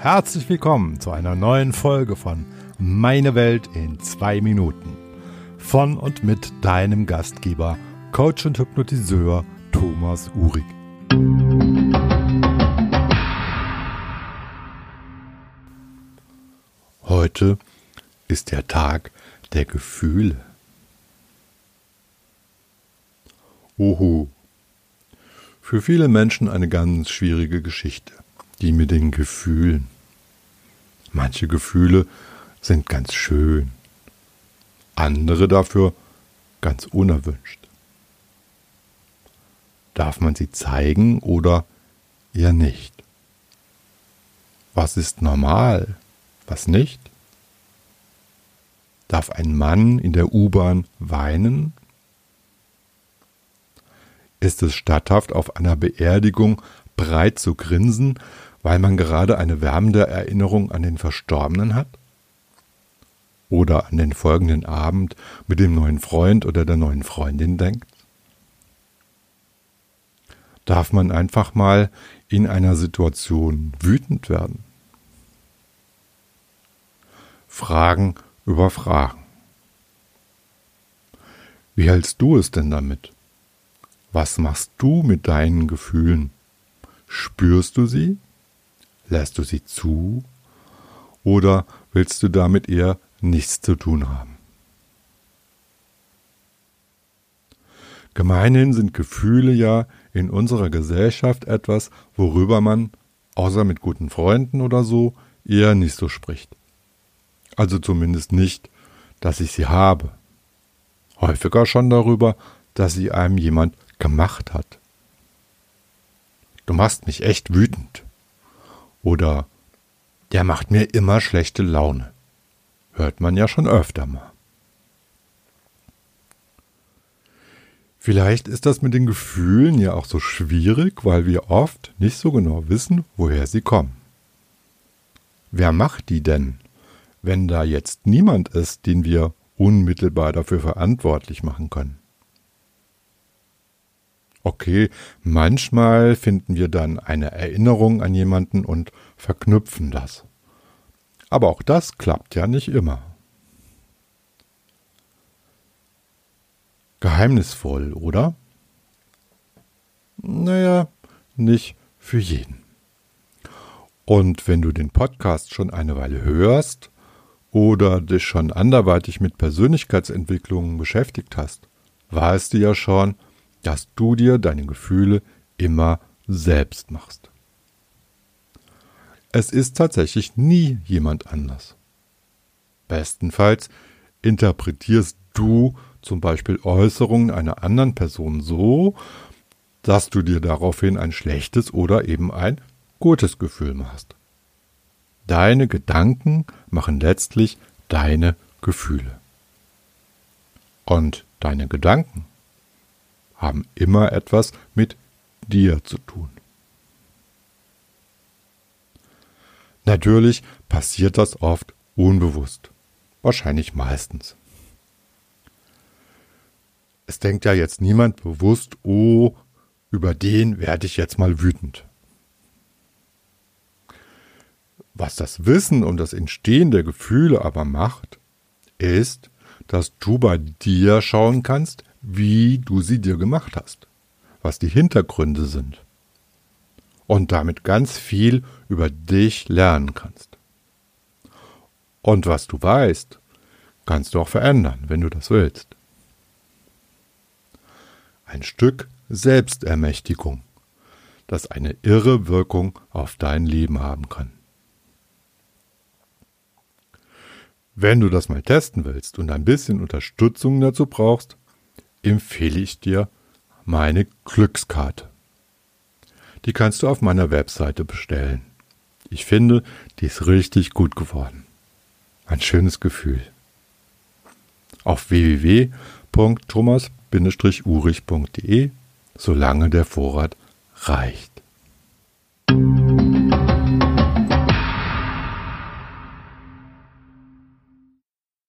Herzlich willkommen zu einer neuen Folge von Meine Welt in zwei Minuten. Von und mit deinem Gastgeber, Coach und Hypnotiseur Thomas Uhrig. Heute ist der Tag der Gefühle. Oho. Für viele Menschen eine ganz schwierige Geschichte die mit den Gefühlen. Manche Gefühle sind ganz schön, andere dafür ganz unerwünscht. Darf man sie zeigen oder eher nicht? Was ist normal, was nicht? Darf ein Mann in der U-Bahn weinen? Ist es statthaft, auf einer Beerdigung breit zu grinsen, weil man gerade eine wärmende Erinnerung an den Verstorbenen hat? Oder an den folgenden Abend mit dem neuen Freund oder der neuen Freundin denkt? Darf man einfach mal in einer Situation wütend werden? Fragen über Fragen. Wie hältst du es denn damit? Was machst du mit deinen Gefühlen? Spürst du sie? Lässt du sie zu oder willst du damit eher nichts zu tun haben? Gemeinhin sind Gefühle ja in unserer Gesellschaft etwas, worüber man, außer mit guten Freunden oder so, eher nicht so spricht. Also zumindest nicht, dass ich sie habe. Häufiger schon darüber, dass sie einem jemand gemacht hat. Du machst mich echt wütend. Oder der macht mir immer schlechte Laune. Hört man ja schon öfter mal. Vielleicht ist das mit den Gefühlen ja auch so schwierig, weil wir oft nicht so genau wissen, woher sie kommen. Wer macht die denn, wenn da jetzt niemand ist, den wir unmittelbar dafür verantwortlich machen können? Okay, manchmal finden wir dann eine Erinnerung an jemanden und verknüpfen das. Aber auch das klappt ja nicht immer. Geheimnisvoll, oder? Naja, nicht für jeden. Und wenn du den Podcast schon eine Weile hörst oder dich schon anderweitig mit Persönlichkeitsentwicklungen beschäftigt hast, weißt du ja schon, dass du dir deine Gefühle immer selbst machst. Es ist tatsächlich nie jemand anders. Bestenfalls interpretierst du zum Beispiel Äußerungen einer anderen Person so, dass du dir daraufhin ein schlechtes oder eben ein gutes Gefühl machst. Deine Gedanken machen letztlich deine Gefühle. Und deine Gedanken haben immer etwas mit dir zu tun. Natürlich passiert das oft unbewusst, wahrscheinlich meistens. Es denkt ja jetzt niemand bewusst, oh, über den werde ich jetzt mal wütend. Was das Wissen um das Entstehen der Gefühle aber macht, ist, dass du bei dir schauen kannst, wie du sie dir gemacht hast, was die Hintergründe sind und damit ganz viel über dich lernen kannst. Und was du weißt, kannst du auch verändern, wenn du das willst. Ein Stück Selbstermächtigung, das eine irre Wirkung auf dein Leben haben kann. Wenn du das mal testen willst und ein bisschen Unterstützung dazu brauchst, empfehle ich dir meine Glückskarte. Die kannst du auf meiner Webseite bestellen. Ich finde, die ist richtig gut geworden. Ein schönes Gefühl. Auf www.thomas-urich.de, solange der Vorrat reicht.